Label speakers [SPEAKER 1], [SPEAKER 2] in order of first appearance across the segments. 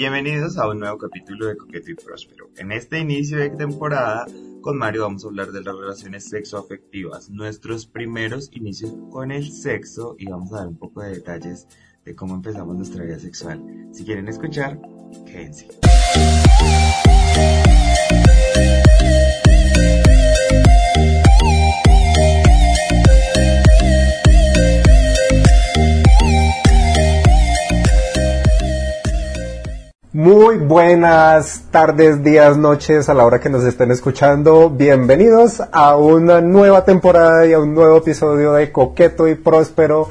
[SPEAKER 1] Bienvenidos a un nuevo capítulo de Coqueto y Próspero. En este inicio de temporada, con Mario vamos a hablar de las relaciones sexoafectivas, nuestros primeros inicios con el sexo y vamos a dar un poco de detalles de cómo empezamos nuestra vida sexual. Si quieren escuchar, quédense.
[SPEAKER 2] Muy buenas tardes, días, noches a la hora que nos estén escuchando. Bienvenidos a una nueva temporada y a un nuevo episodio de Coqueto y Próspero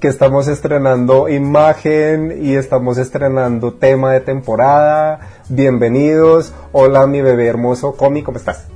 [SPEAKER 2] que estamos estrenando imagen y estamos estrenando tema de temporada. Bienvenidos. Hola mi bebé hermoso, Comi, ¿cómo estás?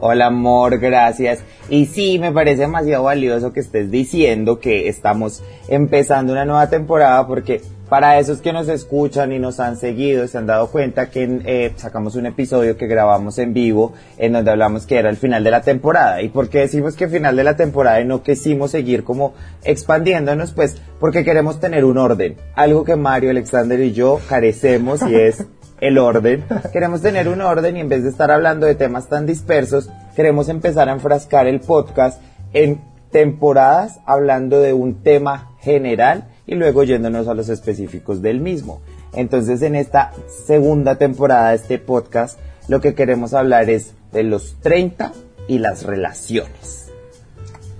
[SPEAKER 3] Hola amor, gracias. Y sí, me parece demasiado valioso que estés diciendo que estamos empezando una nueva temporada porque para esos que nos escuchan y nos han seguido, se han dado cuenta que eh, sacamos un episodio que grabamos en vivo en donde hablamos que era el final de la temporada. ¿Y por qué decimos que final de la temporada y no quisimos seguir como expandiéndonos? Pues porque queremos tener un orden. Algo que Mario, Alexander y yo carecemos y es el orden. Queremos tener un orden y en vez de estar hablando de temas tan dispersos, queremos empezar a enfrascar el podcast en temporadas hablando de un tema general y luego yéndonos a los específicos del mismo. Entonces en esta segunda temporada de este podcast lo que queremos hablar es de los 30 y las relaciones.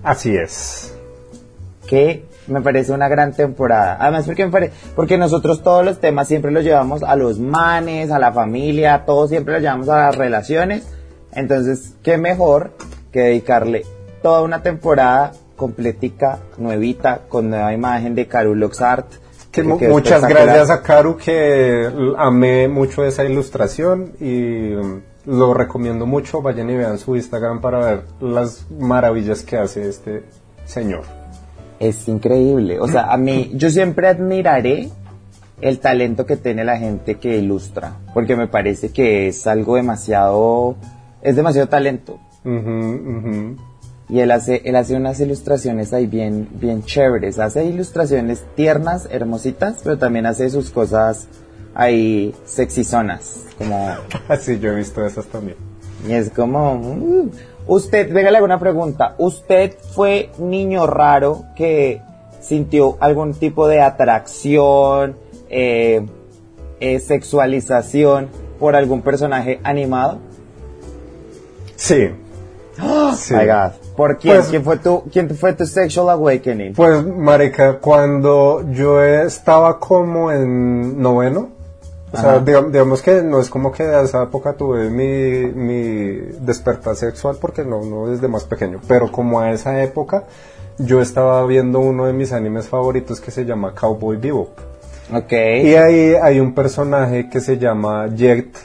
[SPEAKER 2] Así es.
[SPEAKER 3] Que me parece una gran temporada. Además porque, me porque nosotros todos los temas siempre los llevamos a los manes, a la familia, todos siempre los llevamos a las relaciones. Entonces, qué mejor que dedicarle toda una temporada completica, nuevita, con nueva imagen de Caru Loxart.
[SPEAKER 2] Que muchas gracias a Caru que amé mucho esa ilustración y um, lo recomiendo mucho. Vayan y vean su Instagram para ver las maravillas que hace este señor.
[SPEAKER 3] Es increíble. O sea, a mí, yo siempre admiraré el talento que tiene la gente que ilustra, porque me parece que es algo demasiado, es demasiado talento y él hace, él hace unas ilustraciones ahí bien, bien chéveres. Hace ilustraciones tiernas, hermositas, pero también hace sus cosas ahí sexizonas. Como...
[SPEAKER 2] sí, yo he visto esas también.
[SPEAKER 3] Y es como... Uh, usted, déjale alguna pregunta. ¿Usted fue niño raro que sintió algún tipo de atracción, eh, eh, sexualización por algún personaje animado?
[SPEAKER 2] Sí.
[SPEAKER 3] ¡Oh! sí. My God. ¿Por quién? Pues, ¿Quién, fue tu, ¿Quién fue tu sexual awakening?
[SPEAKER 2] Pues, marica, cuando yo estaba como en noveno, o sea, digamos, que no es como que de esa época tuve mi, mi despertar sexual porque no, no desde más pequeño, pero como a esa época yo estaba viendo uno de mis animes favoritos que se llama Cowboy Bebop.
[SPEAKER 3] Ok.
[SPEAKER 2] Y ahí hay un personaje que se llama Jet,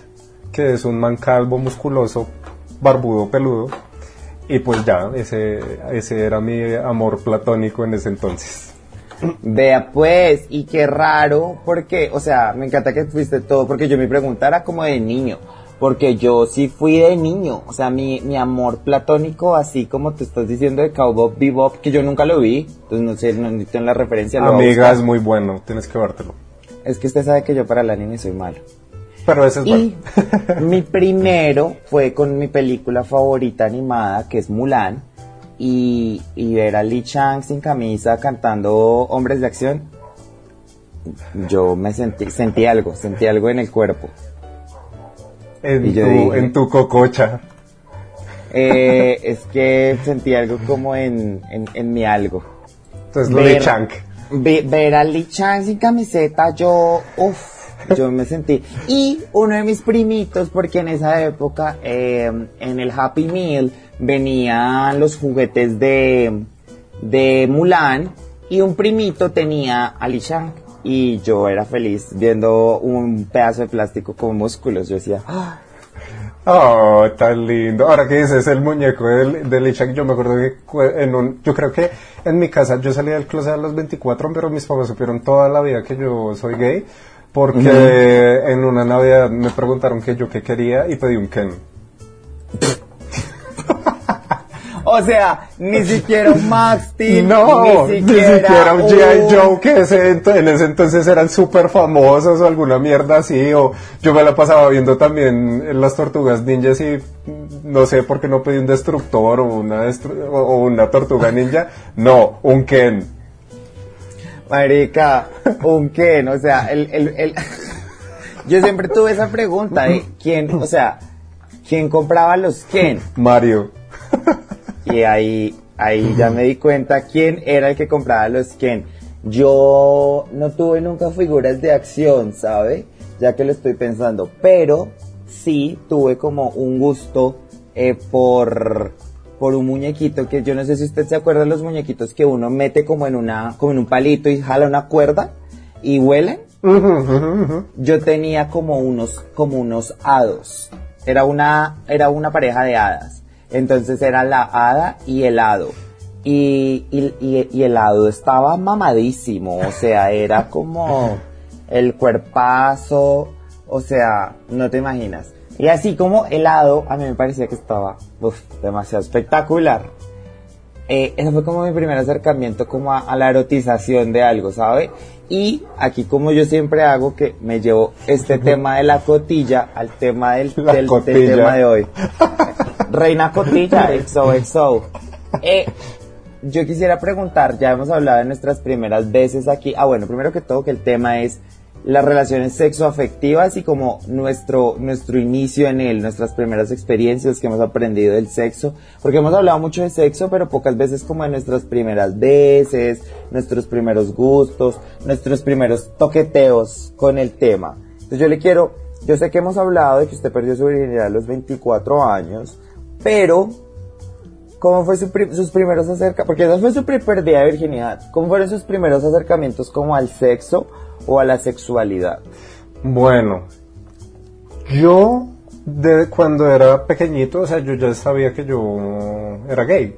[SPEAKER 2] que es un man calvo, musculoso, barbudo, peludo y pues ya, ese, ese era mi amor platónico en ese entonces.
[SPEAKER 3] Vea pues, y qué raro, porque, o sea, me encanta que fuiste todo, porque yo me preguntara como de niño, porque yo sí fui de niño, o sea, mi, mi amor platónico, así como te estás diciendo de Cowboy Bebop, que yo nunca lo vi, entonces no sé, no necesito la referencia.
[SPEAKER 2] Amiga, es muy bueno, tienes que vértelo.
[SPEAKER 3] Es que usted sabe que yo para el anime soy malo.
[SPEAKER 2] Pero ese es
[SPEAKER 3] y mi primero fue con mi película favorita animada, que es Mulan, y, y ver a Lee Chang sin camisa cantando Hombres de Acción, yo me sentí, sentí algo, sentí algo en el cuerpo.
[SPEAKER 2] En, tu, en tu cococha.
[SPEAKER 3] Eh, es que sentí algo como en, en, mi algo.
[SPEAKER 2] Entonces, Lee Chang.
[SPEAKER 3] ver a Lee Chang sin camiseta, yo, uff yo me sentí. Y uno de mis primitos, porque en esa época eh, en el Happy Meal venían los juguetes de, de Mulan y un primito tenía a Li Shang y yo era feliz viendo un pedazo de plástico con músculos. Yo decía, ¡Ah!
[SPEAKER 2] Oh, tan lindo. Ahora que dices el muñeco de, de Li Shang, yo me acuerdo que en un, yo creo que en mi casa yo salí del closet a los 24, pero mis papás supieron toda la vida que yo soy gay porque en una Navidad me preguntaron que yo qué quería y pedí un Ken.
[SPEAKER 3] o sea, ni siquiera un Max Steel,
[SPEAKER 2] No,
[SPEAKER 3] ni
[SPEAKER 2] ni
[SPEAKER 3] siquiera,
[SPEAKER 2] un G.I. Joe que ese en ese entonces eran súper famosos o alguna mierda así. O yo me la pasaba viendo también en las tortugas ninjas y mm, no sé por qué no pedí un destructor o una, destru- o una tortuga ninja. No, un Ken.
[SPEAKER 3] Marica, un Ken, o sea, el, el, el- yo siempre tuve esa pregunta de quién, o sea, quién compraba los Ken.
[SPEAKER 2] Mario.
[SPEAKER 3] Y ahí, ahí ya me di cuenta quién era el que compraba los Ken. Yo no tuve nunca figuras de acción, ¿sabe? Ya que lo estoy pensando, pero sí tuve como un gusto eh, por, por un muñequito que yo no sé si usted se acuerda de los muñequitos que uno mete como en una, como en un palito y jala una cuerda y huelen. Yo tenía como unos, como unos hados. Era una, era una pareja de hadas. Entonces era la hada y el hado. Y, y, y- y el hado estaba mamadísimo. O sea, era como el cuerpazo. O sea, no te imaginas. Y así como el hado, a mí me parecía que estaba uf, demasiado espectacular. Eh, ese fue como mi primer acercamiento como a, a la erotización de algo, ¿sabe? Y aquí como yo siempre hago que me llevo este tema de la cotilla al tema del, tema de hoy. Reina Cotilla, XOXO. Eh, yo quisiera preguntar, ya hemos hablado de nuestras primeras veces aquí. Ah, bueno, primero que todo que el tema es las relaciones sexoafectivas y como nuestro, nuestro inicio en él, nuestras primeras experiencias que hemos aprendido del sexo, porque hemos hablado mucho de sexo, pero pocas veces como de nuestras primeras veces, nuestros primeros gustos, nuestros primeros toqueteos con el tema. Entonces yo le quiero, yo sé que hemos hablado de que usted perdió su virginidad a los 24 años, pero ¿Cómo fue su pri- sus primeros acercamientos? Porque esa fue su día de virginidad. ¿Cómo fueron sus primeros acercamientos como al sexo o a la sexualidad?
[SPEAKER 2] Bueno, yo de cuando era pequeñito, o sea, yo ya sabía que yo era gay.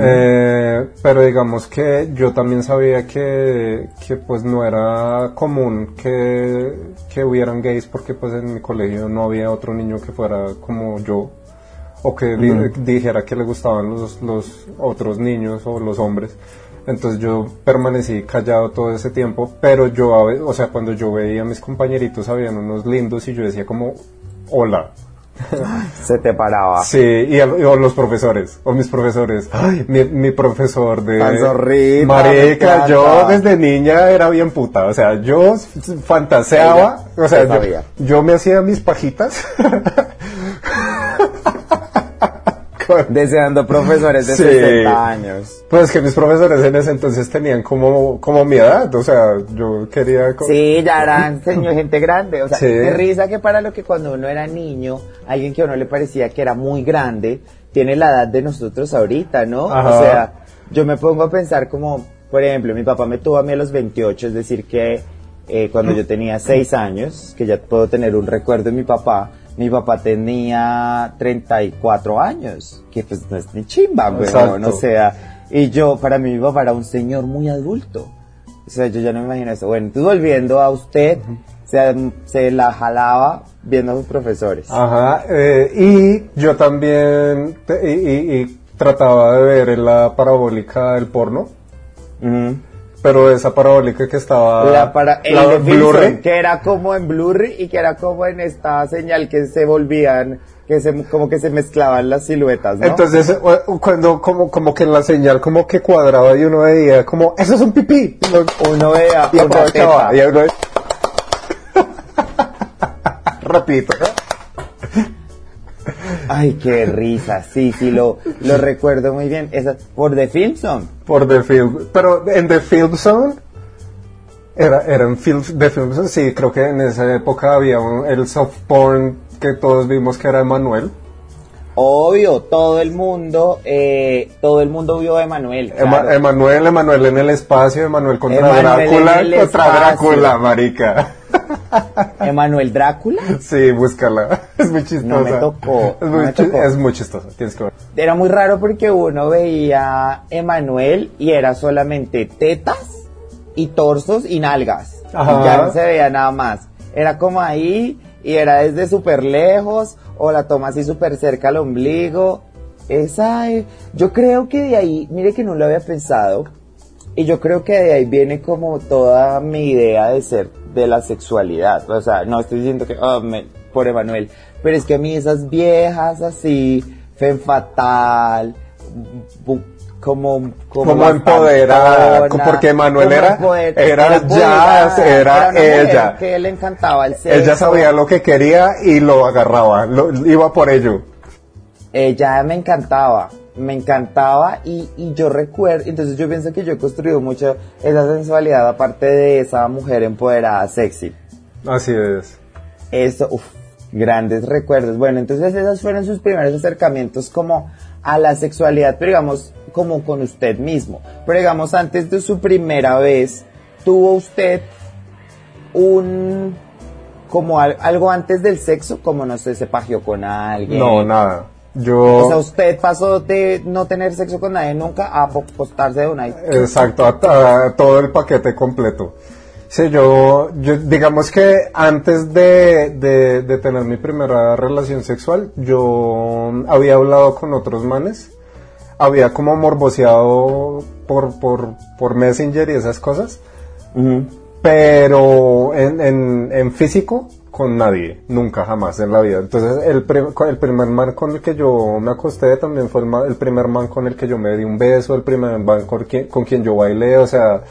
[SPEAKER 2] Eh, pero digamos que yo también sabía que, que pues no era común que, que hubieran gays porque pues en mi colegio no había otro niño que fuera como yo o que di- dijera que le gustaban los, los otros niños o los hombres. Entonces yo permanecí callado todo ese tiempo, pero yo, o sea, cuando yo veía a mis compañeritos habían unos lindos y yo decía como, hola.
[SPEAKER 3] Se te paraba.
[SPEAKER 2] Sí, y, a- y- o los profesores, o mis profesores. Ay, mi, mi profesor de...
[SPEAKER 3] Tan zorrita, me
[SPEAKER 2] Marica, yo desde niña era bien puta, o sea, yo fantaseaba,
[SPEAKER 3] Ella,
[SPEAKER 2] o sea, yo me hacía mis pajitas.
[SPEAKER 3] Deseando profesores de
[SPEAKER 2] Sí.
[SPEAKER 3] 60 años.
[SPEAKER 2] Pues que mis profesores en ese entonces tenían como, como mi edad, o sea, yo quería...
[SPEAKER 3] Sí, ya eran señor, gente grande. O sea,
[SPEAKER 2] Sí.
[SPEAKER 3] risa que para lo que cuando uno era niño, alguien que a uno le parecía que era muy grande, tiene la edad de nosotros ahorita, ¿no?
[SPEAKER 2] Ajá.
[SPEAKER 3] O sea, yo me pongo a pensar como, por ejemplo, mi papá me tuvo a mí a los 28, es decir, que eh, cuando yo tenía 6 años, que ya puedo tener un recuerdo de mi papá, mi papá tenía 34 años, que pues no es ni chimba, güey,
[SPEAKER 2] Exacto.
[SPEAKER 3] no sea, y yo, para mí mi papá era un señor muy adulto. O sea, yo ya no me imagino eso. Bueno, entonces volviendo a usted, se, se la jalaba viendo a sus profesores.
[SPEAKER 2] Ajá, eh, y yo también te- y, y- y trataba de ver en la parabólica del porno,
[SPEAKER 3] Ujú.
[SPEAKER 2] Pero esa parabólica que estaba...
[SPEAKER 3] La para, el
[SPEAKER 2] la Blu-ray.
[SPEAKER 3] Que era como en Blu-ray y que era como en esta señal que se volvían, que se, como que se mezclaban las siluetas, ¿no?
[SPEAKER 2] Entonces, eh, cuando como, como que en la señal como que cuadraba y uno veía como, eso es un pipí.
[SPEAKER 3] Uno veía
[SPEAKER 2] y
[SPEAKER 3] una teta.
[SPEAKER 2] Y uno... Repito.
[SPEAKER 3] Ay, qué risa, sí, sí, lo, lo recuerdo muy bien. Esa, por The Film Song.
[SPEAKER 2] Por The Film. Pero en The Film Zone. Era, era en film, The Film Zone, sí, creo que en esa época había un- el soft porn que todos vimos que era Emanuel.
[SPEAKER 3] Obvio, todo el mundo, eh, todo el mundo vio a Emanuel.
[SPEAKER 2] Ema-
[SPEAKER 3] claro.
[SPEAKER 2] Emanuel, Emanuel en el espacio, Emanuel contra
[SPEAKER 3] Emanuel
[SPEAKER 2] Drácula, contra
[SPEAKER 3] espacio.
[SPEAKER 2] Drácula, marica.
[SPEAKER 3] Emanuel Drácula.
[SPEAKER 2] Sí, búscala. Es muy chistosa.
[SPEAKER 3] No me tocó,
[SPEAKER 2] Es
[SPEAKER 3] no
[SPEAKER 2] muy,
[SPEAKER 3] me
[SPEAKER 2] chi-
[SPEAKER 3] tocó.
[SPEAKER 2] es muy chistosa, tienes que ver.
[SPEAKER 3] Era muy raro porque uno veía Emanuel y era solamente tetas y torsos y nalgas.
[SPEAKER 2] Ajá.
[SPEAKER 3] Y ya no se veía nada más. Era como ahí y era desde súper lejos o la toma así súper cerca al ombligo. esa, eh, yo creo que de ahí, mire que no lo había pensado, y yo creo que de ahí viene como toda mi idea de ser, de la sexualidad. O sea, no estoy diciendo que, oh, me, por Emanuel, pero es que a mí esas viejas así, fen fatal, como
[SPEAKER 2] como, empoderada, porque Manuel era, era, ya, era, ella.
[SPEAKER 3] Que le encantaba el sexo.
[SPEAKER 2] Ella sabía lo que quería y lo agarraba, lo, iba por ello.
[SPEAKER 3] Ella me encantaba me encantaba y, y, yo recuerdo, entonces yo pienso que yo he construido mucho esa sensualidad aparte de esa mujer empoderada, sexy.
[SPEAKER 2] Así es.
[SPEAKER 3] Eso, uff, grandes recuerdos. Bueno, entonces esos fueron sus primeros acercamientos como a la sexualidad, pero digamos, como con usted mismo. Pero digamos, antes de su primera vez, ¿tuvo usted un como algo antes del sexo, como no sé, se pajeó con alguien.
[SPEAKER 2] No, nada. Yo...
[SPEAKER 3] O sea, usted pasó de no tener sexo con nadie nunca a postarse de una...
[SPEAKER 2] Exacto, a, todo el paquete completo. Sí, yo, yo digamos que antes de, de, tener mi primera relación sexual, yo había hablado con otros manes, había como morboseado por, por, por Messenger y esas cosas, pero en, en, en físico con nadie, nunca, jamás en la vida. Entonces, el, el primer man con el que yo me acosté también fue el, primer man con el que yo me di un beso, el primer man con, quien, con quien yo bailé, o sea,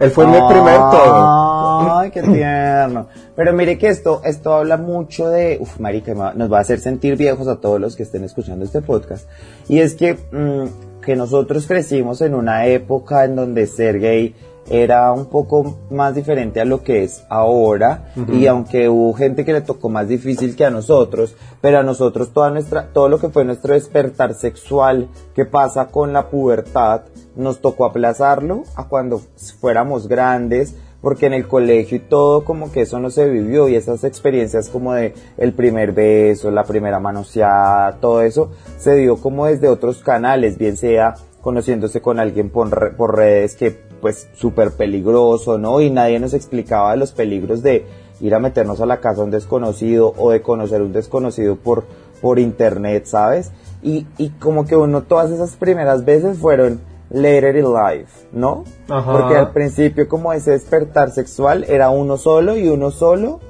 [SPEAKER 2] él fue mi primer todo.
[SPEAKER 3] Ay, qué tierno. Pero mire que esto, esto habla mucho de, uf, marica, nos va a hacer sentir viejos a todos los que estén escuchando este podcast. Y es que, mm, que nosotros crecimos en una época en donde ser gay era un poco más diferente a lo que es ahora y aunque hubo gente que le tocó más difícil que a nosotros, pero a nosotros toda nuestra, todo lo que fue nuestro despertar sexual que pasa con la pubertad, nos tocó aplazarlo a cuando fuéramos grandes, porque en el colegio y todo como que eso no se vivió y esas experiencias como de el primer beso, la primera manoseada, todo eso se dio como desde otros canales, bien sea conociéndose con alguien por, por redes que pues súper peligroso, ¿no? Y nadie nos explicaba los peligros de ir a meternos a la casa de un desconocido o de conocer un desconocido por, por internet, ¿sabes? Y, y como que uno todas esas primeras veces fueron later in life, ¿no? Porque al principio como ese despertar sexual era uno solo y uno solo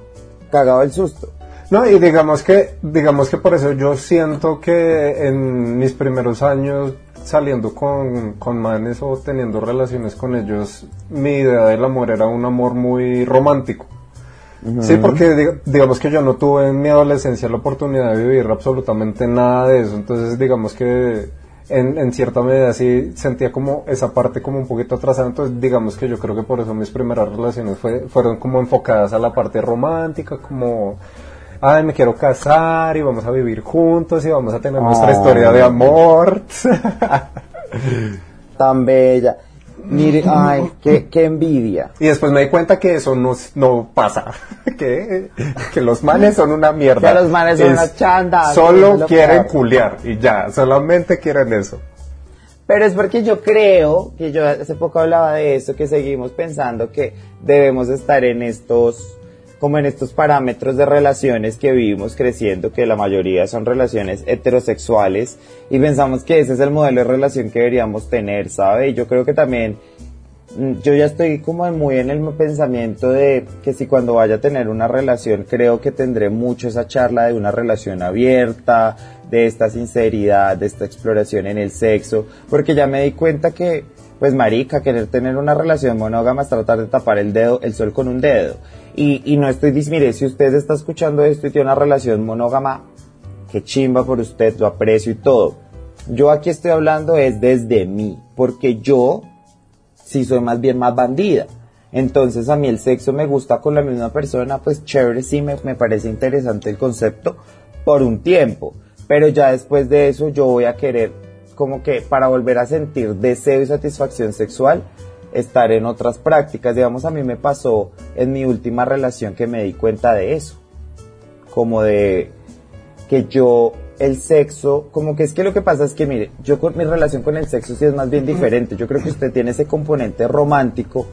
[SPEAKER 3] cagaba el susto.
[SPEAKER 2] No, y digamos que, digamos que por eso yo siento que en mis primeros años saliendo con, con manes o teniendo relaciones con ellos, mi idea del amor era un amor muy romántico. Sí, porque digamos que yo no tuve en mi adolescencia la oportunidad de vivir absolutamente nada de eso, entonces digamos que en, en, cierta medida sí sentía como esa parte como un poquito atrasada, entonces digamos que yo creo que por eso mis primeras relaciones fue, fueron como enfocadas a la parte romántica, como ay, me quiero casar y vamos a vivir juntos y vamos a tener nuestra historia de amor.
[SPEAKER 3] Tan bella. Mire, ay, qué, envidia.
[SPEAKER 2] Y después me di cuenta que eso no, no pasa. que, que los manes son una mierda.
[SPEAKER 3] Que los manes son una chanda.
[SPEAKER 2] Solo quieren culiar y ya, solamente quieren eso.
[SPEAKER 3] Pero es porque yo creo, que yo hace poco hablaba de eso, que seguimos pensando que debemos estar en estos como en estos parámetros de relaciones que vivimos creciendo, que la mayoría son relaciones heterosexuales, y pensamos que ese es el modelo de relación que deberíamos tener, ¿sabe? Y yo creo que también, mm, yo ya estoy como muy en el pensamiento de que si cuando vaya a tener una relación, creo que tendré mucho esa charla de una relación abierta, de esta sinceridad, de esta exploración en el sexo, porque ya me di cuenta que pues marica, querer tener una relación monógama es tratar de tapar el dedo, el sol con un dedo. Y, y no estoy, mire, si usted está escuchando esto y tiene una relación monógama, qué chimba por usted, lo aprecio y todo. Yo aquí estoy hablando es desde mí, porque yo sí soy más bien más bandida. Entonces a mí el sexo me gusta con la misma persona, pues chévere, sí me, me parece interesante el concepto por un tiempo. Pero ya después de eso yo voy a querer como que para volver a sentir deseo y satisfacción sexual, estar en otras prácticas. Digamos, a mí me pasó en mi última relación que me di cuenta de eso. Como de que yo, el sexo, como que es que lo que pasa es que, mire, yo con mi relación con el sexo sí es más bien diferente. Yo creo que usted tiene ese componente romántico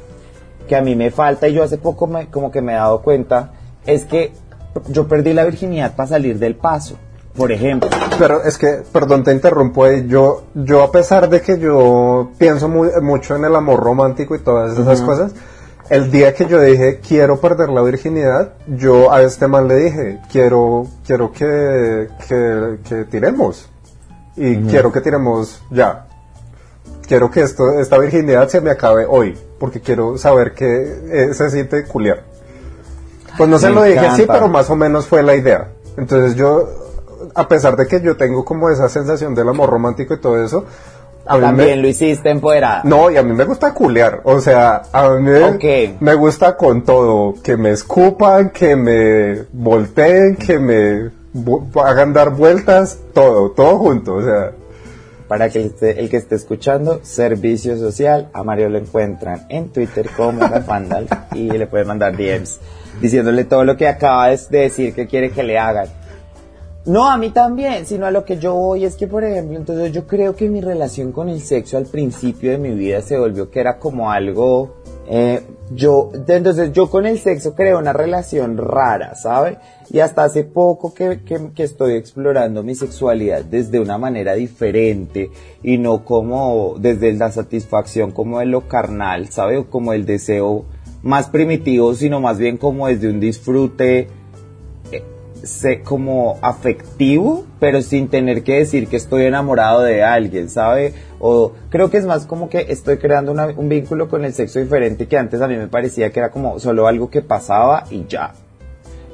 [SPEAKER 3] que a mí me falta y yo hace poco me, como que me he dado cuenta, es que yo perdí la virginidad para salir del paso. Por ejemplo,
[SPEAKER 2] Pero es que, perdón, te interrumpo ahí. Yo, yo a pesar de que yo pienso muy, mucho en el amor romántico y todas esas cosas, el día que yo dije quiero perder la virginidad, yo a este man le dije quiero, quiero que, que, que tiremos y quiero que tiremos ya. Quiero que esto, esta virginidad se me acabe hoy, porque quiero saber que eh, se siente culiar. Pues no se lo dije así, pero más o menos fue la idea. Entonces yo, a pesar de que yo tengo como esa sensación del amor romántico y todo eso, a mí me-
[SPEAKER 3] También lo hiciste empoderada.
[SPEAKER 2] no, y a mí me gusta culear. O sea, a mí me- gusta con todo. Que me escupan, que me volteen, que me hagan dar vueltas, todo, todo junto. O sea,
[SPEAKER 3] Para que el, esté- el que esté escuchando, Servicio Social, a Mario lo encuentran en Twitter como Gafandal y le pueden mandar DMs diciéndole todo lo que acaba de decir que quiere que le hagan. No, a mí también, sino a lo que yo voy es que, por ejemplo, entonces yo creo que mi relación con el sexo al principio de mi vida se volvió que era como algo, eh, yo, entonces yo con el sexo creo una relación rara, ¿sabe? Y hasta hace poco que, que, que estoy explorando mi sexualidad desde una manera diferente y no como desde la satisfacción como de lo carnal, ¿sabe? O como el deseo más primitivo, sino más bien como desde un disfrute sé como afectivo, pero sin tener que decir que estoy enamorado de alguien, ¿sabe? O creo que es más como que estoy creando un vínculo con el sexo diferente que antes a mí me parecía que era como solo algo que pasaba y ya.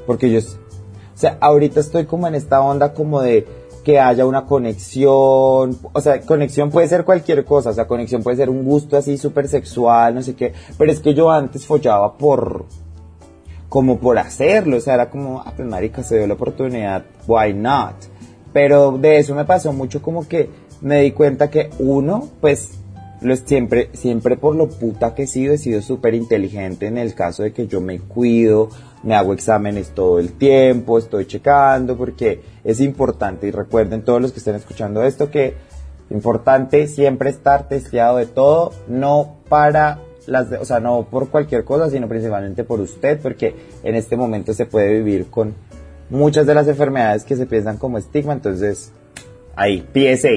[SPEAKER 3] Porque yo, o sea, ahorita estoy como en esta onda como de que haya una conexión, o sea, conexión puede ser cualquier cosa, o sea, conexión puede ser un gusto así súper sexual, no sé qué, pero es que yo antes follaba por, como por hacerlo, o sea, era como, ah, pues marica, se dio la oportunidad, why not? Pero de eso me pasó mucho como que me di cuenta que uno, pues, lo siempre, siempre por lo puta que he sido, he sido súper inteligente en el caso de que yo me cuido, me hago exámenes todo el tiempo, estoy checando, porque es importante, y recuerden todos los que estén escuchando esto, que importante siempre estar testeado de todo, no para las, de- o sea, no por cualquier cosa, sino principalmente por usted, porque en este momento se puede vivir con muchas de las enfermedades que se piensan como estigma, entonces, ahí, PSA.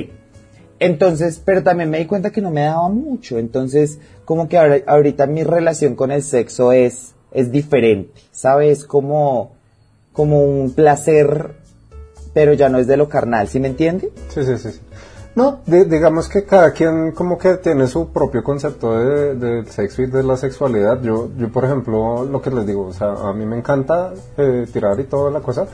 [SPEAKER 3] Entonces, pero también me di cuenta que no me daba mucho, entonces, como que ahora- ahorita mi relación con el sexo es, es diferente, ¿sabes? Como, como un placer, pero ya no es de lo carnal, ¿sí me entiende?
[SPEAKER 2] sí, sí, sí. No, di- digamos que cada quien como que tiene su propio concepto de- del sexo y de la sexualidad. Yo, yo, por ejemplo, lo que les digo, o sea, a mí me encanta eh, tirar y toda la cosa,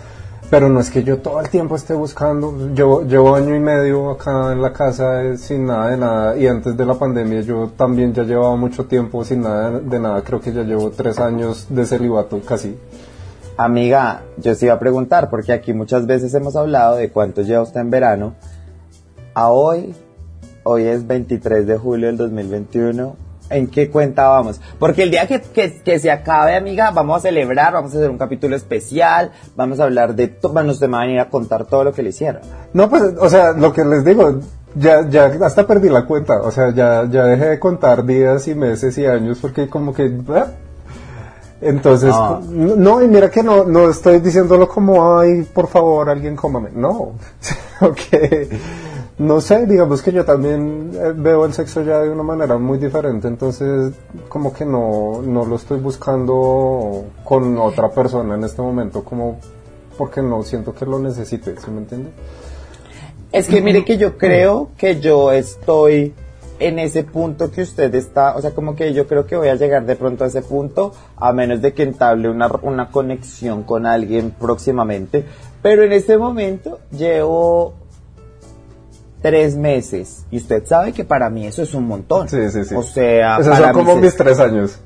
[SPEAKER 2] pero no es que yo todo el tiempo esté buscando. Llevo, llevo año y medio acá en la casa eh, sin nada de nada y antes de la pandemia yo también ya llevaba mucho tiempo sin nada de nada. Creo que ya llevo tres años de celibato casi.
[SPEAKER 3] Amiga, yo sí iba a preguntar, porque aquí muchas veces hemos hablado de cuánto lleva usted en verano. A hoy, hoy es 23 de julio del 2021. ¿En qué cuenta vamos? Porque el día que, que, que se acabe, amiga, vamos a celebrar, vamos a hacer un capítulo especial, vamos a hablar de todo, bueno, usted me va a venir a contar todo lo que le hicieron.
[SPEAKER 2] No, pues, o sea, lo que les digo, ya, ya hasta perdí la cuenta, o sea, ya, ya dejé de contar días y meses y años porque como que... Entonces,
[SPEAKER 3] Ah.
[SPEAKER 2] no, no, y mira que no, no estoy diciéndolo como, ay, por favor, alguien cómame. No, ok. No sé, digamos que yo también eh, veo el sexo ya de una manera muy diferente, entonces como que no, no lo estoy buscando con otra persona en este momento, como porque no siento que lo necesite, ¿sí me entiende?
[SPEAKER 3] Es que mire que yo creo que yo estoy en ese punto que usted está, o sea, como que yo creo que voy a llegar de pronto a ese punto, a menos de que entable una, una conexión con alguien próximamente. Pero en este momento llevo tres meses y usted sabe que para mí eso es un montón.
[SPEAKER 2] Sí, sí, sí.
[SPEAKER 3] O sea,
[SPEAKER 2] Esos
[SPEAKER 3] para
[SPEAKER 2] son como mis tres años.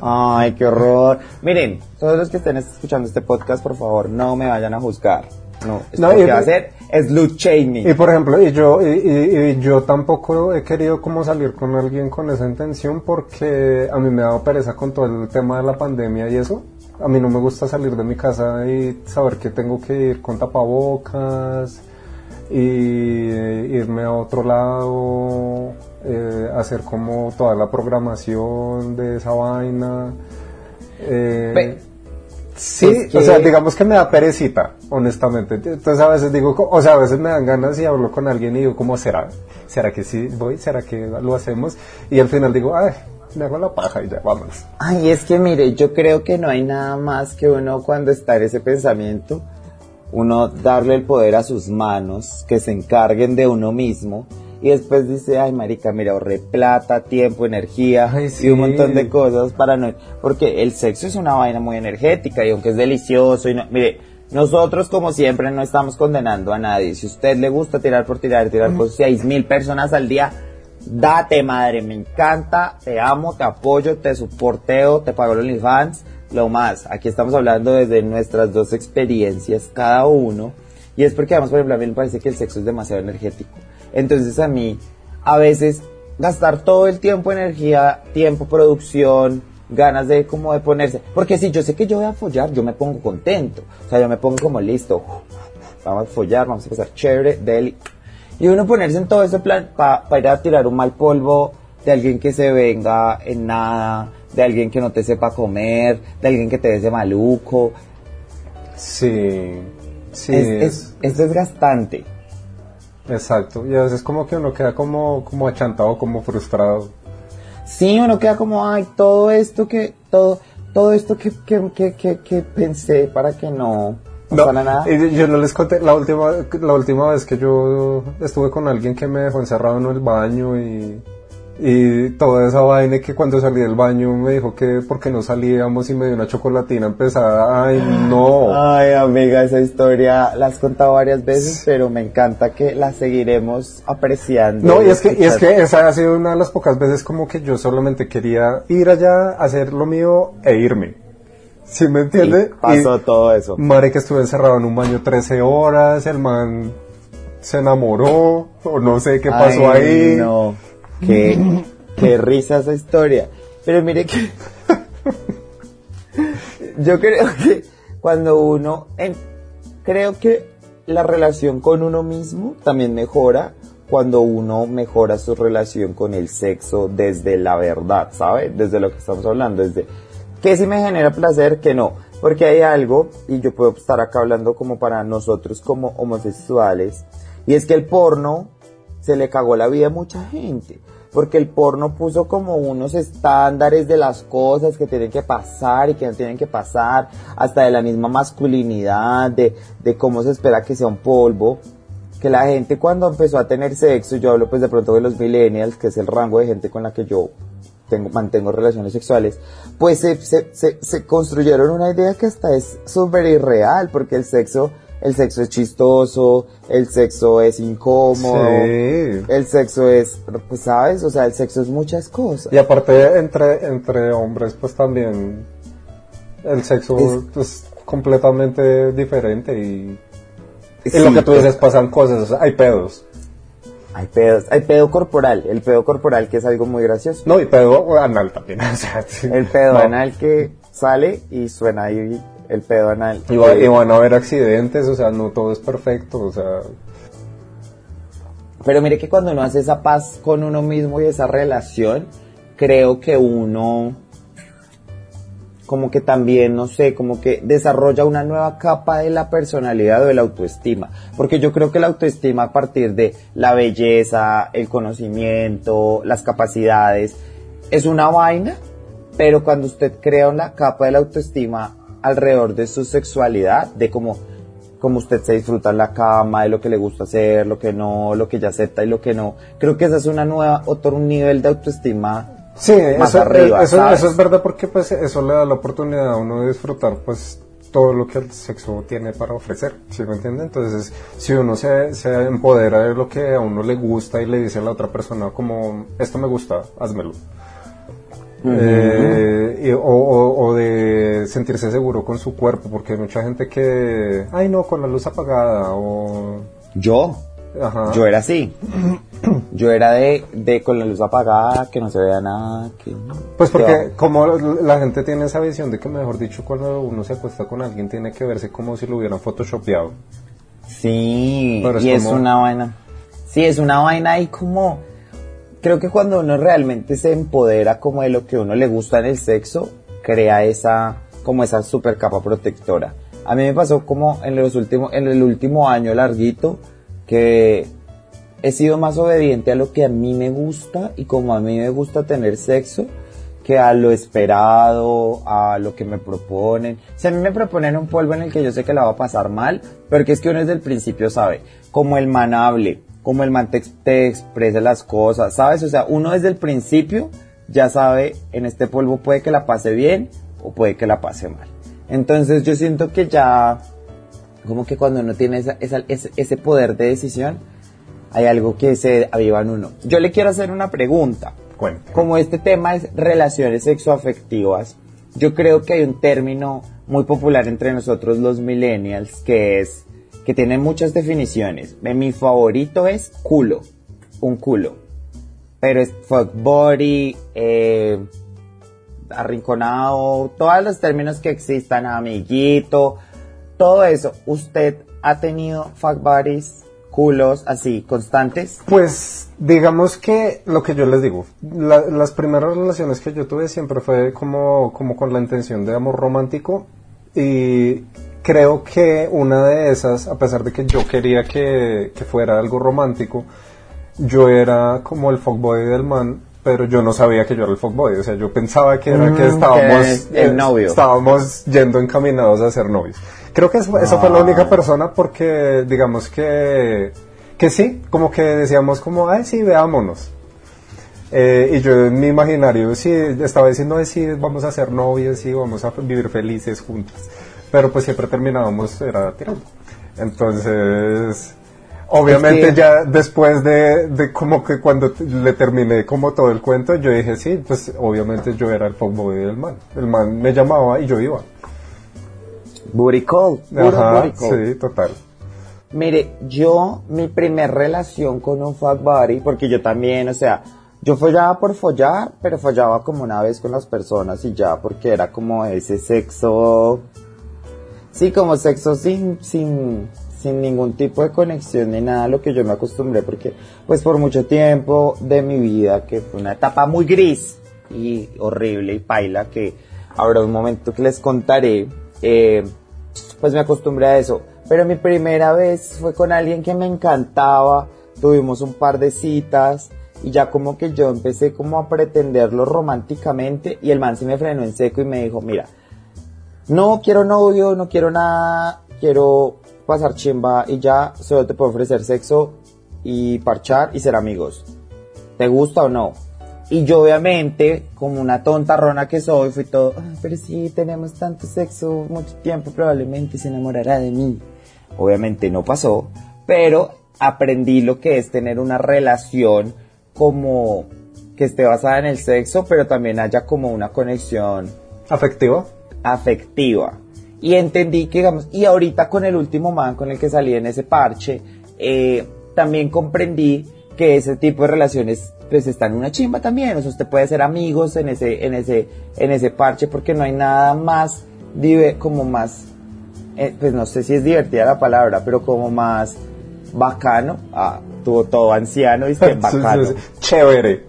[SPEAKER 3] Ay, qué horror. Miren, todos los que estén escuchando este podcast, por favor, no me vayan a juzgar. No,
[SPEAKER 2] No,
[SPEAKER 3] lo que va a hacer es loot shaming.
[SPEAKER 2] Y por ejemplo, y yo, y, y- y yo tampoco he querido como salir con alguien con esa intención porque a mí me ha dado pereza con todo el tema de la pandemia y eso. A mí no me gusta salir de mi casa y saber que tengo que ir con tapabocas y eh, irme a otro lado, eh, hacer como toda la programación de esa vaina. eh,
[SPEAKER 3] Pe-
[SPEAKER 2] Sí, o sea, digamos que me da perecita, honestamente. Entonces a veces digo, o sea, a veces me dan ganas y hablo con alguien y digo, ¿cómo será? ¿Será que sí voy? ¿Será que lo hacemos? Y al final digo, ay, me hago la paja y ya, vámonos.
[SPEAKER 3] Ay, es que mire, yo creo que no hay nada más que uno cuando está en ese pensamiento, uno darle el poder a sus manos, que se encarguen de uno mismo y después dice, ay marica, mira, ahorré plata, tiempo, energía y un montón de cosas para no... Porque el sexo es una vaina muy energética y aunque es delicioso y no... Mire, nosotros como siempre no estamos condenando a nadie. Si a usted le gusta tirar por tirar, tirar por seis mil personas al día, date madre, me encanta, te amo, te apoyo, te soporteo, te pago los OnlyFans, lo más. Aquí estamos hablando desde nuestras dos experiencias cada uno. Y es porque además, por ejemplo, a mí me parece que el sexo es demasiado energético. Entonces a mí, a veces, gastar todo el tiempo, energía, tiempo, producción, ganas de como de ponerse. Porque si yo sé que yo voy a follar, yo me pongo contento. O sea, yo me pongo como listo. Vamos a follar, vamos a pasar chévere, deli. Y uno ponerse en todo ese plan para ir a tirar un mal polvo de alguien que se venga en nada, de alguien que no te sepa comer, de alguien que te dé maluco.
[SPEAKER 2] Sí, sí.
[SPEAKER 3] Es, es desgastante.
[SPEAKER 2] Exacto, y a veces como que uno queda como, como achantado, como frustrado.
[SPEAKER 3] Sí, uno queda como, ay, todo esto que, todo, todo esto que, que, que, que, pensé para que no, no, nada.
[SPEAKER 2] Yo no les conté, la última, la última vez que yo estuve con alguien que me dejó encerrado en el baño y y toda esa vaina que cuando salí del baño me dijo que porque no salíamos y me dio una chocolatina empezada, ay no.
[SPEAKER 3] Ay amiga, esa historia la has contado varias veces, pero me encanta que la seguiremos apreciando.
[SPEAKER 2] No, y es que, y es que esa ha sido una de las pocas veces como que yo solamente quería ir allá, hacer lo mío e irme. ¿Sí me entiende?
[SPEAKER 3] pasó todo eso.
[SPEAKER 2] Madre que estuve encerrado en un baño 13 horas, el man se enamoró, o no sé qué pasó ahí.
[SPEAKER 3] No Qué, risa esa historia. Pero mire que yo creo que cuando uno, creo que la relación con uno mismo también mejora cuando uno mejora su relación con el sexo desde la verdad, ¿sabe? Desde lo que estamos hablando, desde que si me genera placer, que no. Porque hay algo, y yo puedo estar acá hablando como para nosotros como homosexuales, y es que el porno se le cagó la vida a mucha gente. Porque el porno puso como unos estándares de las cosas que tienen que pasar y que no tienen que pasar, hasta de la misma masculinidad, de, de cómo se espera que sea un polvo. Que la gente cuando empezó a tener sexo, yo hablo pues de pronto de los millennials, que es el rango de gente con la que yo tengo, mantengo relaciones sexuales, pues se, se, se, se construyeron una idea que hasta es súper irreal, porque el sexo el sexo es chistoso, el sexo es incómodo, el sexo es, pues sabes, o sea, el sexo es muchas cosas.
[SPEAKER 2] Y aparte entre, entre hombres, pues también el sexo es, completamente diferente y, en lo que tú dices pasan cosas, hay pedos.
[SPEAKER 3] Hay pedos, hay pedo corporal, el pedo corporal que es algo muy gracioso.
[SPEAKER 2] No, y pedo anal también.
[SPEAKER 3] el pedo anal que sale y suena ahí el pedo anal.
[SPEAKER 2] Y, van a haber accidentes, o sea, no todo es perfecto, o sea...
[SPEAKER 3] Pero mire que cuando uno hace esa paz con uno mismo y esa relación, creo que uno como que también, no sé, como que desarrolla una nueva capa de la personalidad o de la autoestima. Porque yo creo que la autoestima a partir de la belleza, el conocimiento, las capacidades, es una vaina, pero cuando usted crea una capa de la autoestima alrededor de su sexualidad, de cómo, cómo usted se disfruta en la cama, de lo que le gusta hacer, lo que no, lo que ya acepta y lo que no. Creo que esa es una nueva, otro nivel de autoestima
[SPEAKER 2] Sí, eso, eso, es verdad porque pues eso le da la oportunidad a uno de disfrutar pues todo lo que el sexo tiene para ofrecer, ¿sí me entiende? Entonces, si uno se, se empodera de lo que a uno le gusta y le dice a la otra persona como, esto me gusta, házmelo. Eh, o, de sentirse seguro con su cuerpo, porque hay mucha gente que, ay no, con la luz apagada, o...
[SPEAKER 3] Yo, yo era así. Yo era de, de con la luz apagada, que no se vea nada. Que,
[SPEAKER 2] pues porque como la gente tiene esa visión de que, mejor dicho, cuando uno se acuesta con alguien tiene que verse como si lo hubieran photoshopeado.
[SPEAKER 3] Sí, y es una vaina. Sí, es una vaina y como creo que cuando uno realmente se empodera como de lo que uno le gusta en el sexo, crea esa como esa super capa protectora. A mí me pasó como en los últimos, en el último año larguito, que he sido más obediente a lo que a mí me gusta y como a mí me gusta tener sexo, que a lo esperado, a lo que me proponen. Si a mí me proponen un polvo en el que yo sé que la va a pasar mal, pero que es que uno desde el principio sabe, como el man como el man te, te exprese las cosas, ¿sabes? O sea, uno desde el principio ya sabe, en este polvo puede que la pase bien o puede que la pase mal. Entonces yo siento que ya, como que cuando uno tiene esa, ese, ese poder de decisión, hay algo que se aviva en uno. Yo le quiero hacer una pregunta. Como este tema es relaciones sexoafectivas, yo creo que hay un término muy popular entre nosotros los millennials que es que tiene muchas definiciones. Mi favorito es culo, un culo. Pero es fuck body, eh, arrinconado, todos los términos que existan, amiguito, todo eso. ¿Usted ha tenido fuck bodies culos así constantes?
[SPEAKER 2] Pues digamos que lo que yo les digo, las primeras relaciones que yo tuve siempre fue como, como con la intención de amor romántico y creo que una de esas, a pesar de que yo quería que, fuera algo romántico, yo era como el fuckboy del man, pero yo no sabía que yo era el fuckboy, o sea, yo pensaba que era que mm, estábamos,
[SPEAKER 3] el novio.
[SPEAKER 2] estábamos yendo encaminados a ser novios. Creo que eso, esa fue la única persona porque, digamos que, que sí, como que decíamos como, ay, sí, veámonos. Eh, y yo en mi imaginario sí estaba diciendo, ay, sí, vamos a ser novios, sí, vamos a vivir felices juntos. Pero pues siempre terminábamos, era tirando. Entonces, obviamente ya después de, de, como que cuando le terminé como todo el cuento, yo dije, sí, pues obviamente yo era el fuckboy del man. El man me llamaba y yo iba.
[SPEAKER 3] Booty call.
[SPEAKER 2] Ajá, sí, total.
[SPEAKER 3] Mire, yo, mi primer relación con un fuck buddy, porque yo también, o sea, yo follaba por follar, pero follaba como una vez con las personas y ya, porque era como ese sexo, sí, como sexo sin, sin, sin ningún tipo de conexión ni nada, lo que yo me acostumbré, porque pues por mucho tiempo de mi vida, que fue una etapa muy gris y horrible y paila, que habrá un momento que les contaré, eh, pues me acostumbré a eso. Pero mi primera vez fue con alguien que me encantaba, tuvimos un par de citas y ya como que yo empecé como a pretenderlo románticamente y el man se me frenó en seco y me dijo, mira, no quiero novio, no quiero nada, quiero pasar chimba y ya solo te puedo ofrecer sexo y parchar y ser amigos. ¿Te gusta o no? Y yo obviamente, como una tonta rona que soy, fui todo, pero si tenemos tanto sexo, mucho tiempo, probablemente se enamorará de mí. Obviamente no pasó, pero aprendí lo que es tener una relación como que esté basada en el sexo, pero también haya como una conexión
[SPEAKER 2] afectiva.
[SPEAKER 3] Afectiva. Y entendí que, digamos, y ahorita con el último man con el que salí en ese parche, eh, también comprendí que ese tipo de relaciones pues están en una chimba también, o sea, usted puede ser amigos en ese, en ese, en ese parche porque no hay nada más, como más, eh, pues no sé si es divertida la palabra, pero como más bacano, ah, tuvo todo anciano y bacano.
[SPEAKER 2] chévere.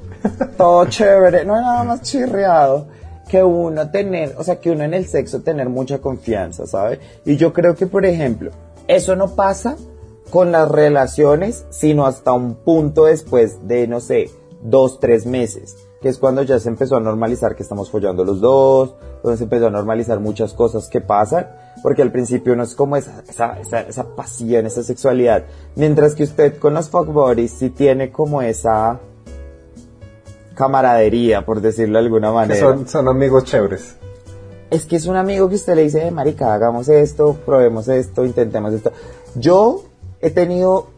[SPEAKER 3] Todo chévere, no hay nada más chirreado que uno tener, o sea, que uno en el sexo tener mucha confianza, ¿sabe? Y yo creo que, por ejemplo, eso no pasa con las relaciones, sino hasta un punto después de, no sé, dos, tres meses, que es cuando ya se empezó a normalizar que estamos follando los dos, donde se empezó a normalizar muchas cosas que pasan, porque al principio no es como esa, esa, esa, esa pasión, esa sexualidad, mientras que usted con los fuck buddies sí tiene como esa camaradería, por decirlo de alguna manera.
[SPEAKER 2] Son, son amigos chéveres.
[SPEAKER 3] Es que es un amigo que usted le dice, marica, hagamos esto, probemos esto, intentemos esto. Yo he tenido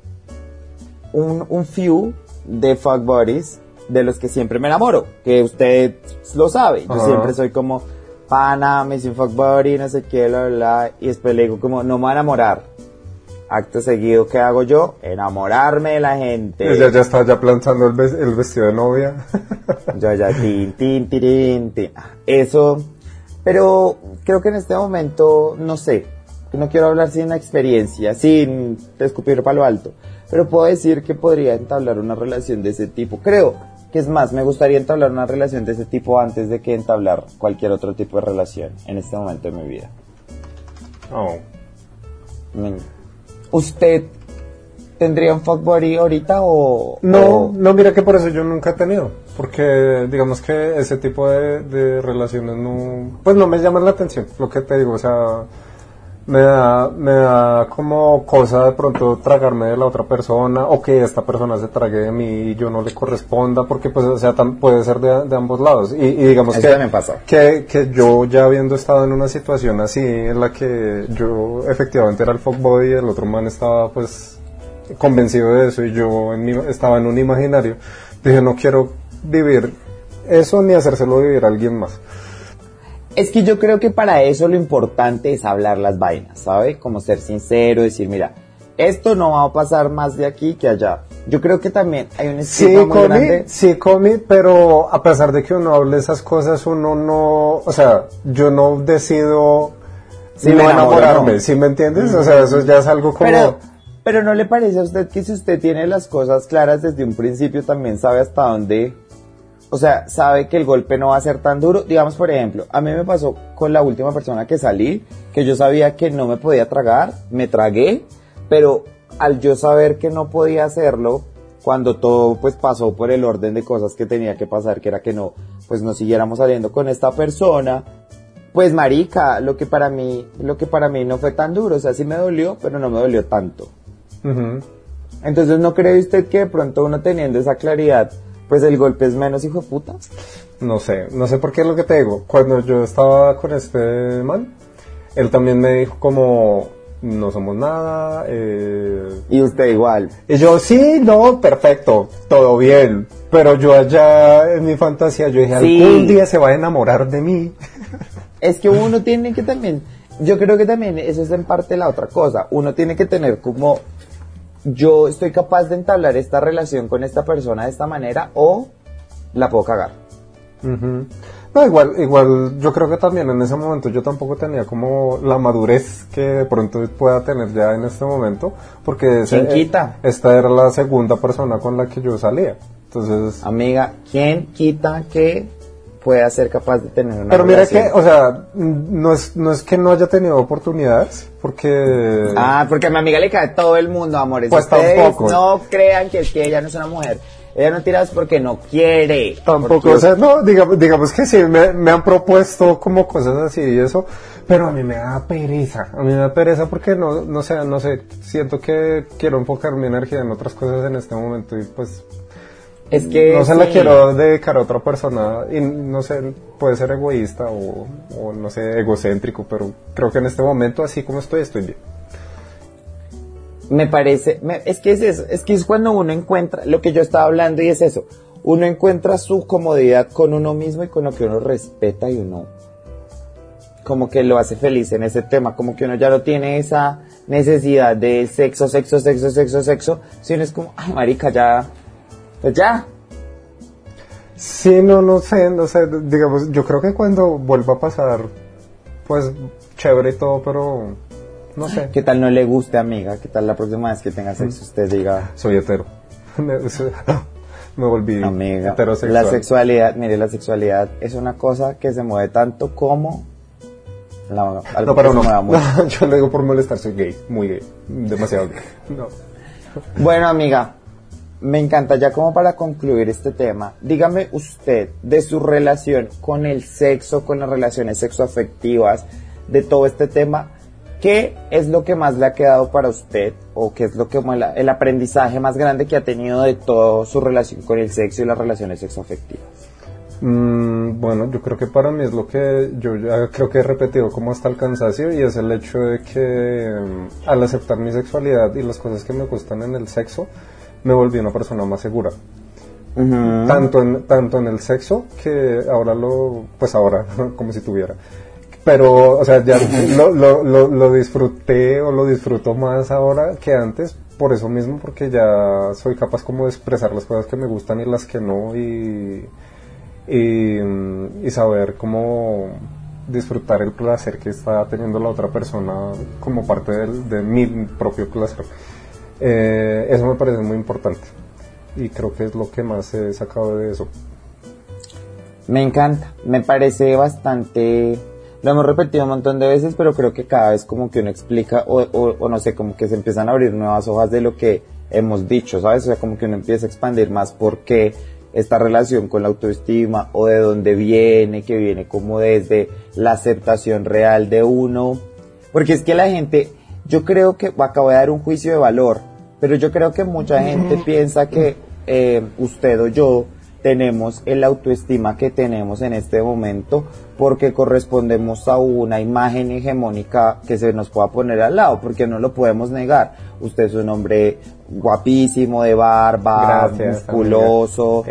[SPEAKER 3] un, un few de fuck buddies de los que siempre me enamoro, que usted lo sabe. Yo siempre soy como, pana, me hice un fuck buddy, no sé qué, bla, bla, y después le digo como, no me voy a enamorar. Acto seguido, ¿qué hago yo? Enamorarme de la gente.
[SPEAKER 2] Ella ya está ya planchando el, el vestido de novia.
[SPEAKER 3] yo ya, tin, tin, tin, tin. Eso, pero creo que en este momento, no sé, no quiero hablar sin experiencia, sin escupir para lo alto, pero puedo decir que podría entablar una relación de ese tipo. Creo, que es más, me gustaría entablar una relación de ese tipo antes de que entablar cualquier otro tipo de relación en este momento de mi vida.
[SPEAKER 2] Oh.
[SPEAKER 3] Me- ¿Usted tendría un fuck buddy ahorita o...?
[SPEAKER 2] No,
[SPEAKER 3] o-
[SPEAKER 2] no, mira que por eso yo nunca he tenido. Porque digamos que ese tipo de, de relaciones no, pues no me llaman la atención, lo que te digo, o sea, me da, me da como cosa de pronto tragarme de la otra persona o que esta persona se trague de mí y yo no le corresponda, porque pues, o sea, tam- puede ser de, de ambos lados. Y, y digamos
[SPEAKER 3] Eso
[SPEAKER 2] que,
[SPEAKER 3] pasa.
[SPEAKER 2] que, que yo ya habiendo estado en una situación así, en la que yo efectivamente era el fuckboy y el otro man estaba pues convencido de eso y yo en mi- estaba en un imaginario, dije no quiero vivir eso ni hacérselo vivir a alguien más.
[SPEAKER 3] Es que yo creo que para eso lo importante es hablar las vainas, ¿sabe? Como ser sincero, decir, mira, esto no va a pasar más de aquí que allá. Yo creo que también hay un
[SPEAKER 2] Sí,
[SPEAKER 3] estigma muy
[SPEAKER 2] comi,
[SPEAKER 3] grande.
[SPEAKER 2] sí, comi, pero a pesar de que uno hable esas cosas, uno no, o sea, yo no decido
[SPEAKER 3] Sí,
[SPEAKER 2] no
[SPEAKER 3] enamoro,
[SPEAKER 2] enamorarme. ¿sí me entiendes? O sea, eso ya es algo como...
[SPEAKER 3] Pero, pero ¿no le parece a usted que si usted tiene las cosas claras desde un principio también sabe hasta dónde, o sea, sabe que el golpe no va a ser tan duro? Digamos, por ejemplo, a mí me pasó con la última persona que salí, que yo sabía que no me podía tragar, me tragué, pero al yo saber que no podía hacerlo, cuando todo pues pasó por el orden de cosas que tenía que pasar, que era que no, pues no siguiéramos saliendo con esta persona, pues marica, lo que para mí, lo que para mí no fue tan duro, o sea, sí me dolió, pero no me dolió tanto. Entonces, ¿no cree usted que de pronto uno teniendo esa claridad, pues el golpe es menos hijo de puta?
[SPEAKER 2] No sé, no sé por qué es lo que te digo. Cuando yo estaba con este man, él también me dijo como, no somos nada. Eh...
[SPEAKER 3] Y usted igual.
[SPEAKER 2] Y yo, sí, no, perfecto, todo bien. Pero yo allá en mi fantasía, yo dije,
[SPEAKER 3] Sí.
[SPEAKER 2] algún día se va a enamorar de mí.
[SPEAKER 3] Es que uno tiene que también, yo creo que también eso es en parte la otra cosa. Uno tiene que tener como, yo estoy capaz de entablar esta relación con esta persona de esta manera o la puedo cagar.
[SPEAKER 2] No, igual, igual, yo creo que también en ese momento yo tampoco tenía como la madurez que de pronto pueda tener ya en este momento, porque ese-
[SPEAKER 3] ¿Quién quita?
[SPEAKER 2] esta era la segunda persona con la que yo salía. Entonces,
[SPEAKER 3] Amiga, ¿quién quita que pueda ser capaz de tener una
[SPEAKER 2] pero mira
[SPEAKER 3] relación?
[SPEAKER 2] que, o sea, no es, no es que no haya tenido oportunidades, porque...
[SPEAKER 3] Ah, porque a mi amiga le cae todo el mundo, amores.
[SPEAKER 2] Pues
[SPEAKER 3] Ustedes
[SPEAKER 2] tampoco.
[SPEAKER 3] no crean que es que ella no es una mujer. Ella no tira es porque no quiere.
[SPEAKER 2] Tampoco,
[SPEAKER 3] Porque-
[SPEAKER 2] o sea, no, digamos, digamos que sí, me, me han propuesto como cosas así y eso, pero a mí me da pereza, a mí me da pereza porque no, no sé, no sé, siento que quiero enfocar mi energía en otras cosas en este momento y pues
[SPEAKER 3] es que
[SPEAKER 2] no se la
[SPEAKER 3] sí.
[SPEAKER 2] quiero dedicar a otra persona y no sé, puede ser egoísta o, o no sé, egocéntrico, pero creo que en este momento así como estoy, estoy bien.
[SPEAKER 3] Me parece, me- es que es eso, es que es cuando uno encuentra lo que yo estaba hablando y es eso. Uno encuentra su comodidad con uno mismo y con lo que uno respeta y uno como que lo hace feliz en ese tema, como que uno ya no tiene esa necesidad de sexo, sexo, sexo, sexo, sexo, sino es como, ay marica, ya, ya,
[SPEAKER 2] Sí, no, no sé, no sé, digamos, yo creo que cuando vuelva a pasar, pues chévere y todo, pero no sé.
[SPEAKER 3] ¿Qué tal no le guste, amiga? ¿Qué tal la próxima vez que tenga sexo usted diga,
[SPEAKER 2] Soy hetero. Me, volví
[SPEAKER 3] amiga?
[SPEAKER 2] heterosexual.
[SPEAKER 3] La sexualidad, mire, la sexualidad es una cosa que se mueve tanto como la,
[SPEAKER 2] no, pero no. No, yo lo digo por molestar, soy gay, muy gay, demasiado gay. No.
[SPEAKER 3] Bueno, amiga, me encanta ya como para concluir este tema. Dígame usted de su relación con el sexo, con las relaciones sexoafectivas, de todo este tema, ¿qué es lo que más le ha quedado para usted o qué es lo que el, aprendizaje más grande que ha tenido de toda su relación con el sexo y las relaciones sexoafectivas?
[SPEAKER 2] Mm, bueno, yo creo que para mí es lo que yo ya creo que he repetido como hasta el cansancio y es el hecho de que mm, al aceptar mi sexualidad y las cosas que me gustan en el sexo, me volví una persona más segura. tanto en tanto en el sexo que ahora lo pues ahora como si tuviera. Pero o sea ya lo, lo, lo, lo disfruté o lo disfruto más ahora que antes por eso mismo porque ya soy capaz como de expresar las cosas que me gustan y las que no y y, y saber cómo disfrutar el placer que está teniendo la otra persona como parte del- de mi propio placer Eh, eso me parece muy importante y creo que es lo que más he sacado de eso.
[SPEAKER 3] Me encanta, me parece bastante, lo hemos repetido un montón de veces, pero creo que cada vez como que uno explica o, o, no sé, como que se empiezan a abrir nuevas hojas de lo que hemos dicho, ¿sabes? O sea, como que uno empieza a expandir más por qué esta relación con la autoestima o de dónde viene, que viene como desde la aceptación real de uno. Porque es que la gente, yo creo que acabo de dar un juicio de valor, pero yo creo que mucha gente piensa que eh, usted o yo tenemos el autoestima que tenemos en este momento porque correspondemos a una imagen hegemónica que se nos pueda poner al lado, porque no lo podemos negar. Usted es un hombre guapísimo, de barba, musculoso.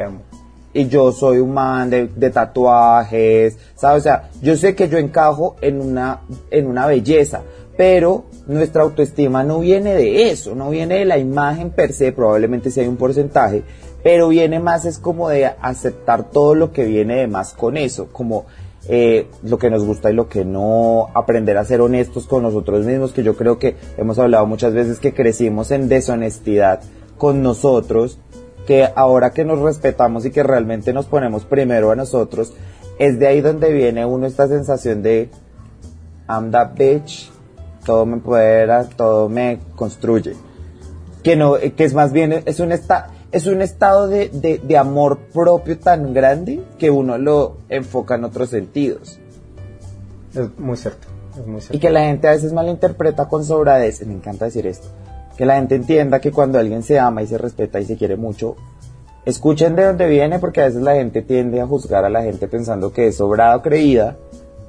[SPEAKER 3] Y yo soy un man de, de, tatuajes, ¿sabes? O sea, yo sé que yo encajo en una, en una belleza, pero nuestra autoestima no viene de eso, no viene de la imagen per se, probablemente si hay un porcentaje, pero viene más es como de aceptar todo lo que viene de más con eso, como eh, lo que nos gusta y lo que no, aprender a ser honestos con nosotros mismos, que yo creo que hemos hablado muchas veces que crecimos en deshonestidad con nosotros, que ahora que nos respetamos y que realmente nos ponemos primero a nosotros, es de ahí donde viene uno esta sensación de I'm that bitch, todo me empodera, todo me construye. Que no, que es más bien, es un estado es un estado de, de, amor propio tan grande que uno lo enfoca en otros sentidos.
[SPEAKER 2] Es muy cierto, es muy cierto.
[SPEAKER 3] Y que la gente a veces malinterpreta con sobradez, me encanta decir esto, que la gente entienda que cuando alguien se ama y se respeta y se quiere mucho, escuchen de dónde viene porque a veces la gente tiende a juzgar a la gente pensando que es sobrada o creída,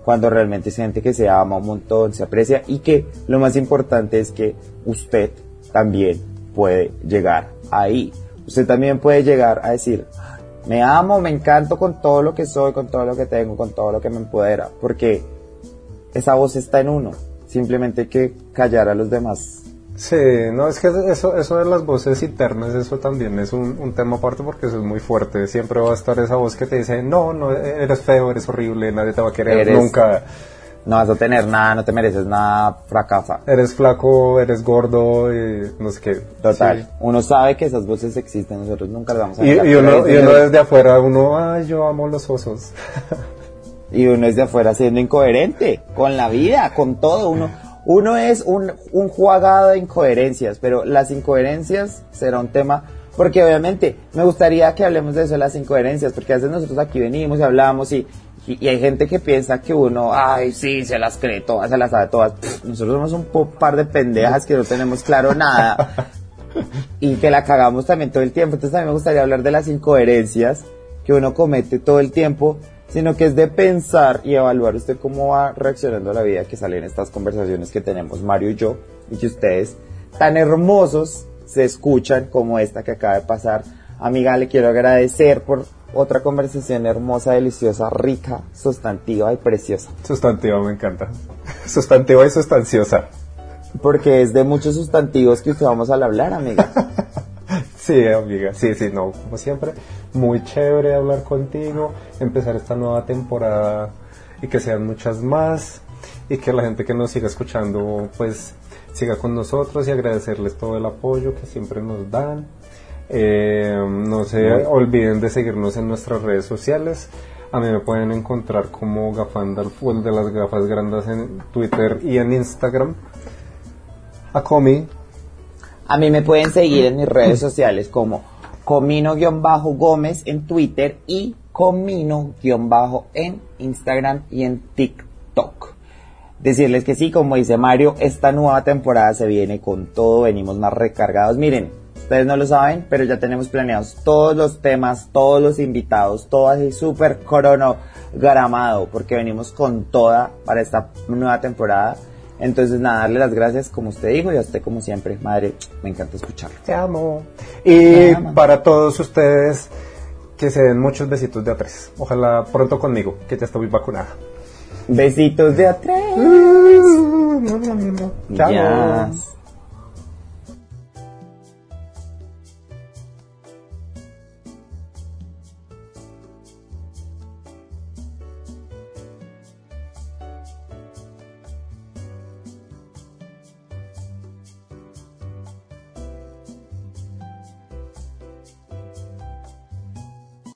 [SPEAKER 3] cuando realmente es gente que se ama un montón, se aprecia y que lo más importante es que usted también puede llegar ahí usted también puede llegar a decir, me amo, me encanto con todo lo que soy, con todo lo que tengo, con todo lo que me empodera, porque esa voz está en uno, simplemente hay que callar a los demás.
[SPEAKER 2] Sí, no, es que eso, eso de las voces internas, eso también es un, un tema aparte porque eso es muy fuerte. Siempre va a estar esa voz que te dice, no, no, eres feo, eres horrible, nadie te va a querer nunca
[SPEAKER 3] no vas a tener nada, no te mereces nada, fracasa.
[SPEAKER 2] Eres flaco, eres gordo, y no sé qué.
[SPEAKER 3] Total. Uno sabe que esas voces existen, nosotros nunca las vamos a
[SPEAKER 2] ver. Y, uno, y uno desde afuera, uno, ay, yo amo los osos.
[SPEAKER 3] y uno desde afuera siendo incoherente con la vida, con todo. Uno, uno es un, un jugado de incoherencias, pero las incoherencias será un tema porque obviamente me gustaría que hablemos de eso, las incoherencias, porque a veces nosotros aquí venimos y hablamos y y, hay gente que piensa que uno, ay, sí, se las cree todas, se las sabe todas. nosotros somos un par de pendejas que no tenemos claro nada y que la cagamos también todo el tiempo. Entonces también me gustaría hablar de las incoherencias que uno comete todo el tiempo, sino que es de pensar y evaluar usted cómo va reaccionando a la vida que sale en estas conversaciones que tenemos Mario y yo y que ustedes tan hermosos se escuchan como esta que acaba de pasar. Amiga, le quiero agradecer por otra conversación hermosa, deliciosa, rica, sustantiva y preciosa.
[SPEAKER 2] Sustantiva, me encanta. Sustantiva y sustanciosa.
[SPEAKER 3] Porque es de muchos sustantivos que usted vamos a hablar, amiga.
[SPEAKER 2] sí, amiga, sí, sí, no, como siempre, muy chévere hablar contigo, empezar esta nueva temporada y que sean muchas más y que la gente que nos siga escuchando pues siga con nosotros y agradecerles todo el apoyo que siempre nos dan eh, no se olviden de seguirnos en nuestras redes sociales. A mí me pueden encontrar como Gafandalf, de las gafas grandes en Twitter y en Instagram. A Comi.
[SPEAKER 3] A mí me pueden seguir en mis redes sociales como Comino-Gómez en Twitter y Comino- en Instagram y en TikTok. Decirles que sí, como dice Mario, esta nueva temporada se viene con todo, venimos más recargados. Miren, Ustedes no lo saben, pero ya tenemos planeados todos los temas, todos los invitados, todo así súper cronogramado, porque venimos con toda para esta nueva temporada. Entonces, nada, darle las gracias, como usted dijo, y a usted, como siempre, madre, me encanta escucharlo.
[SPEAKER 2] Te amo. Y para todos ustedes, que se den muchos besitos de a tres. Ojalá pronto conmigo, que ya estoy vacunada.
[SPEAKER 3] Besitos de a tres.
[SPEAKER 2] Chao.